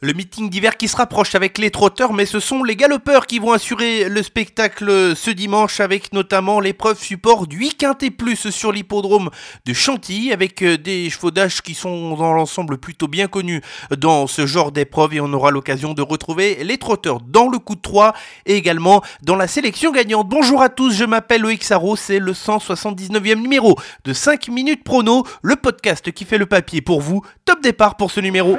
Le meeting d'hiver qui se rapproche avec les trotteurs, mais ce sont les galopeurs qui vont assurer le spectacle ce dimanche avec notamment l'épreuve support du 8 et plus sur l'hippodrome de Chantilly avec euh, des chevaux d'âge qui sont dans l'ensemble plutôt bien connus dans ce genre d'épreuve et on aura l'occasion de retrouver les trotteurs dans le coup de 3 et également dans la sélection gagnante. Bonjour à tous, je m'appelle Loïc Sarro, c'est le 179e numéro de 5 minutes prono, le podcast qui fait le papier pour vous. Top départ pour ce numéro.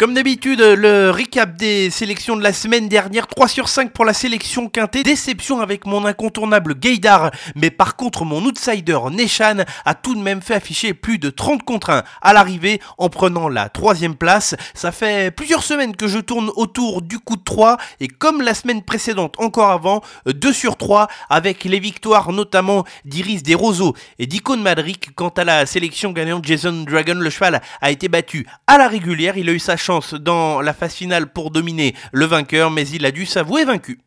Comme d'habitude, le recap des sélections de la semaine dernière, 3 sur 5 pour la sélection quintée. Déception avec mon incontournable Gaydar, mais par contre mon outsider Neshan a tout de même fait afficher plus de 30 contre 1 à l'arrivée en prenant la troisième place. Ça fait plusieurs semaines que je tourne autour du coup de 3 et comme la semaine précédente encore avant, 2 sur 3 avec les victoires notamment d'Iris Desroseaux et d'Icône Madric. Quant à la sélection gagnante, Jason Dragon, le cheval, a été battu à la régulière. Il a eu sa chance dans la phase finale pour dominer le vainqueur, mais il a dû s'avouer vaincu.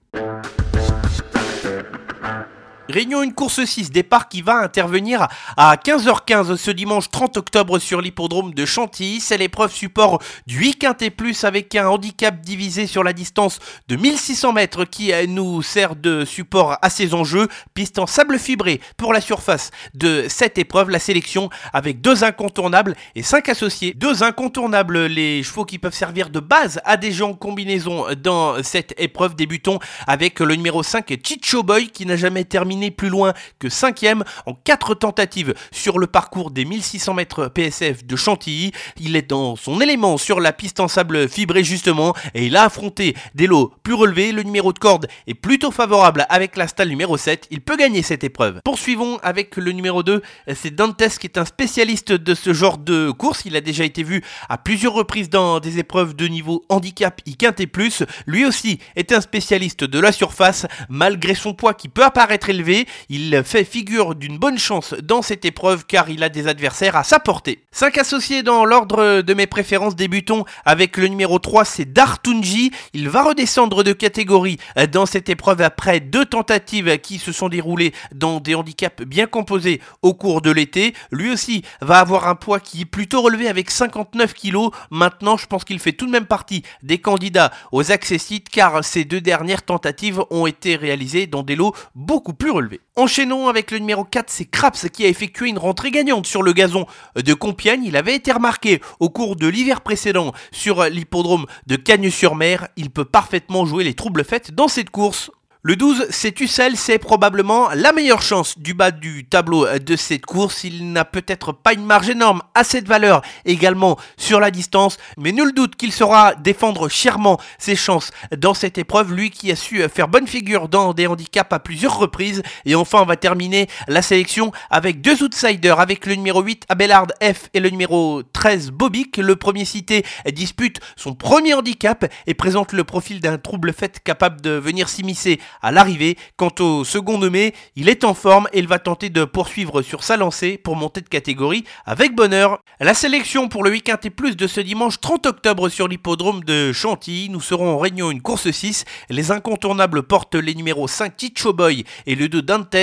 Réunion une course 6, départ qui va intervenir à 15h15 ce dimanche 30 octobre sur l'hippodrome de Chantilly. C'est l'épreuve support du 8 quintet plus avec un handicap divisé sur la distance de 1600 mètres qui nous sert de support à ces enjeux. Piste en sable fibré pour la surface de cette épreuve. La sélection avec deux incontournables et cinq associés. Deux incontournables, les chevaux qui peuvent servir de base à des gens combinaison dans cette épreuve. Débutons avec le numéro 5 Chicho Boy qui n'a jamais terminé plus loin que 5ème en 4 tentatives sur le parcours des 1600 mètres PSF de Chantilly. Il est dans son élément sur la piste en sable fibré justement et il a affronté des lots plus relevés. Le numéro de corde est plutôt favorable avec la stalle numéro 7. Il peut gagner cette épreuve. Poursuivons avec le numéro 2. C'est Dantes qui est un spécialiste de ce genre de course. Il a déjà été vu à plusieurs reprises dans des épreuves de niveau handicap I et plus. Lui aussi est un spécialiste de la surface malgré son poids qui peut apparaître élevé il fait figure d'une bonne chance dans cette épreuve car il a des adversaires à sa portée. 5 associés dans l'ordre de mes préférences, débutons avec le numéro 3, c'est Dartunji. Il va redescendre de catégorie dans cette épreuve après deux tentatives qui se sont déroulées dans des handicaps bien composés au cours de l'été. Lui aussi va avoir un poids qui est plutôt relevé avec 59 kg. Maintenant, je pense qu'il fait tout de même partie des candidats aux accessites car ces deux dernières tentatives ont été réalisées dans des lots beaucoup plus Enchaînons avec le numéro 4, c'est Craps qui a effectué une rentrée gagnante sur le gazon de Compiègne. Il avait été remarqué au cours de l'hiver précédent sur l'hippodrome de Cagnes-sur-Mer. Il peut parfaitement jouer les troubles faites dans cette course. Le 12, c'est Ussel, c'est probablement la meilleure chance du bas du tableau de cette course. Il n'a peut-être pas une marge énorme à cette valeur également sur la distance, mais nul doute qu'il saura défendre chèrement ses chances dans cette épreuve. Lui qui a su faire bonne figure dans des handicaps à plusieurs reprises. Et enfin, on va terminer la sélection avec deux outsiders, avec le numéro 8 Abelard F et le numéro 13 Bobic. Le premier cité dispute son premier handicap et présente le profil d'un trouble fait capable de venir s'immiscer à l'arrivée. Quant au second nommé, il est en forme et il va tenter de poursuivre sur sa lancée pour monter de catégorie avec bonheur. La sélection pour le week-end et plus de ce dimanche 30 octobre sur l'hippodrome de Chantilly. Nous serons en réunion une course 6. Les incontournables portent les numéros 5 Ticho Boy et le 2 Dantes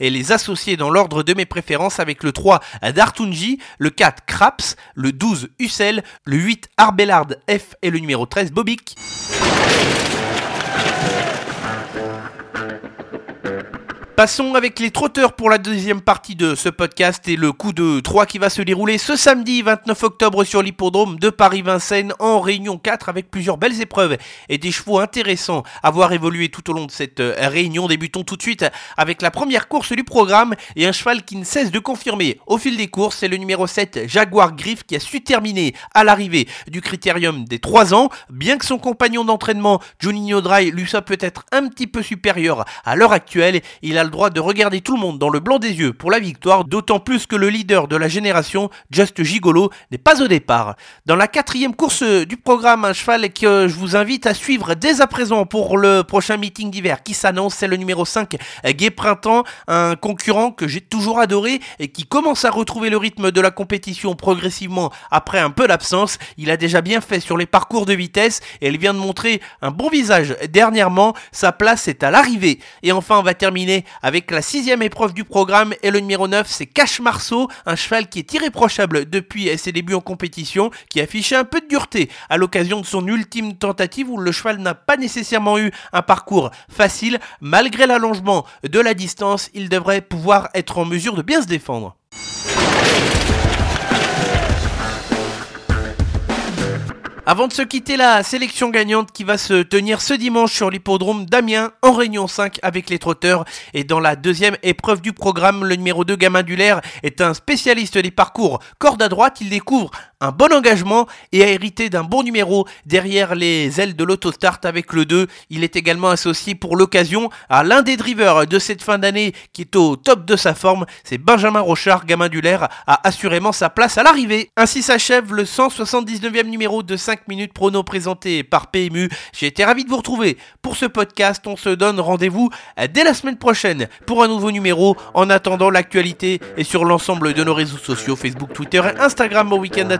et les associés dans l'ordre de mes préférences avec le 3 Dartunji, le 4 Craps, le 12 Ussel, le 8 Arbelard F et le numéro 13 Bobic. Passons avec les trotteurs pour la deuxième partie de ce podcast et le coup de 3 qui va se dérouler ce samedi 29 octobre sur l'hippodrome de Paris-Vincennes en réunion 4 avec plusieurs belles épreuves et des chevaux intéressants à voir évoluer tout au long de cette euh, réunion. Débutons tout de suite avec la première course du programme et un cheval qui ne cesse de confirmer au fil des courses, c'est le numéro 7 Jaguar Griff qui a su terminer à l'arrivée du critérium des 3 ans, bien que son compagnon d'entraînement Juninho Dry lui soit peut-être un petit peu supérieur à l'heure actuelle, il a le droit de regarder tout le monde dans le blanc des yeux pour la victoire, d'autant plus que le leader de la génération, Just Gigolo, n'est pas au départ. Dans la quatrième course du programme, un cheval que je vous invite à suivre dès à présent pour le prochain meeting d'hiver qui s'annonce, c'est le numéro 5, Gay Printemps, un concurrent que j'ai toujours adoré et qui commence à retrouver le rythme de la compétition progressivement après un peu d'absence. Il a déjà bien fait sur les parcours de vitesse et il vient de montrer un bon visage dernièrement. Sa place est à l'arrivée. Et enfin, on va terminer avec la sixième épreuve du programme et le numéro 9, c'est Cache Marceau, un cheval qui est irréprochable depuis ses débuts en compétition, qui affichait un peu de dureté à l'occasion de son ultime tentative où le cheval n'a pas nécessairement eu un parcours facile. Malgré l'allongement de la distance, il devrait pouvoir être en mesure de bien se défendre. Avant de se quitter, la sélection gagnante qui va se tenir ce dimanche sur l'hippodrome d'Amiens en Réunion 5 avec les trotteurs. Et dans la deuxième épreuve du programme, le numéro 2 Gamin Dulaire est un spécialiste des parcours corde à droite. Il découvre un bon engagement et a hérité d'un bon numéro derrière les ailes de l'autostart avec le 2. Il est également associé pour l'occasion à l'un des drivers de cette fin d'année qui est au top de sa forme. C'est Benjamin Rochard, gamin du Lair, a assurément sa place à l'arrivée. Ainsi s'achève le 179e numéro de 5 minutes prono présenté par PMU. J'ai été ravi de vous retrouver pour ce podcast. On se donne rendez-vous dès la semaine prochaine pour un nouveau numéro. En attendant, l'actualité est sur l'ensemble de nos réseaux sociaux Facebook, Twitter et Instagram. Bon week-end à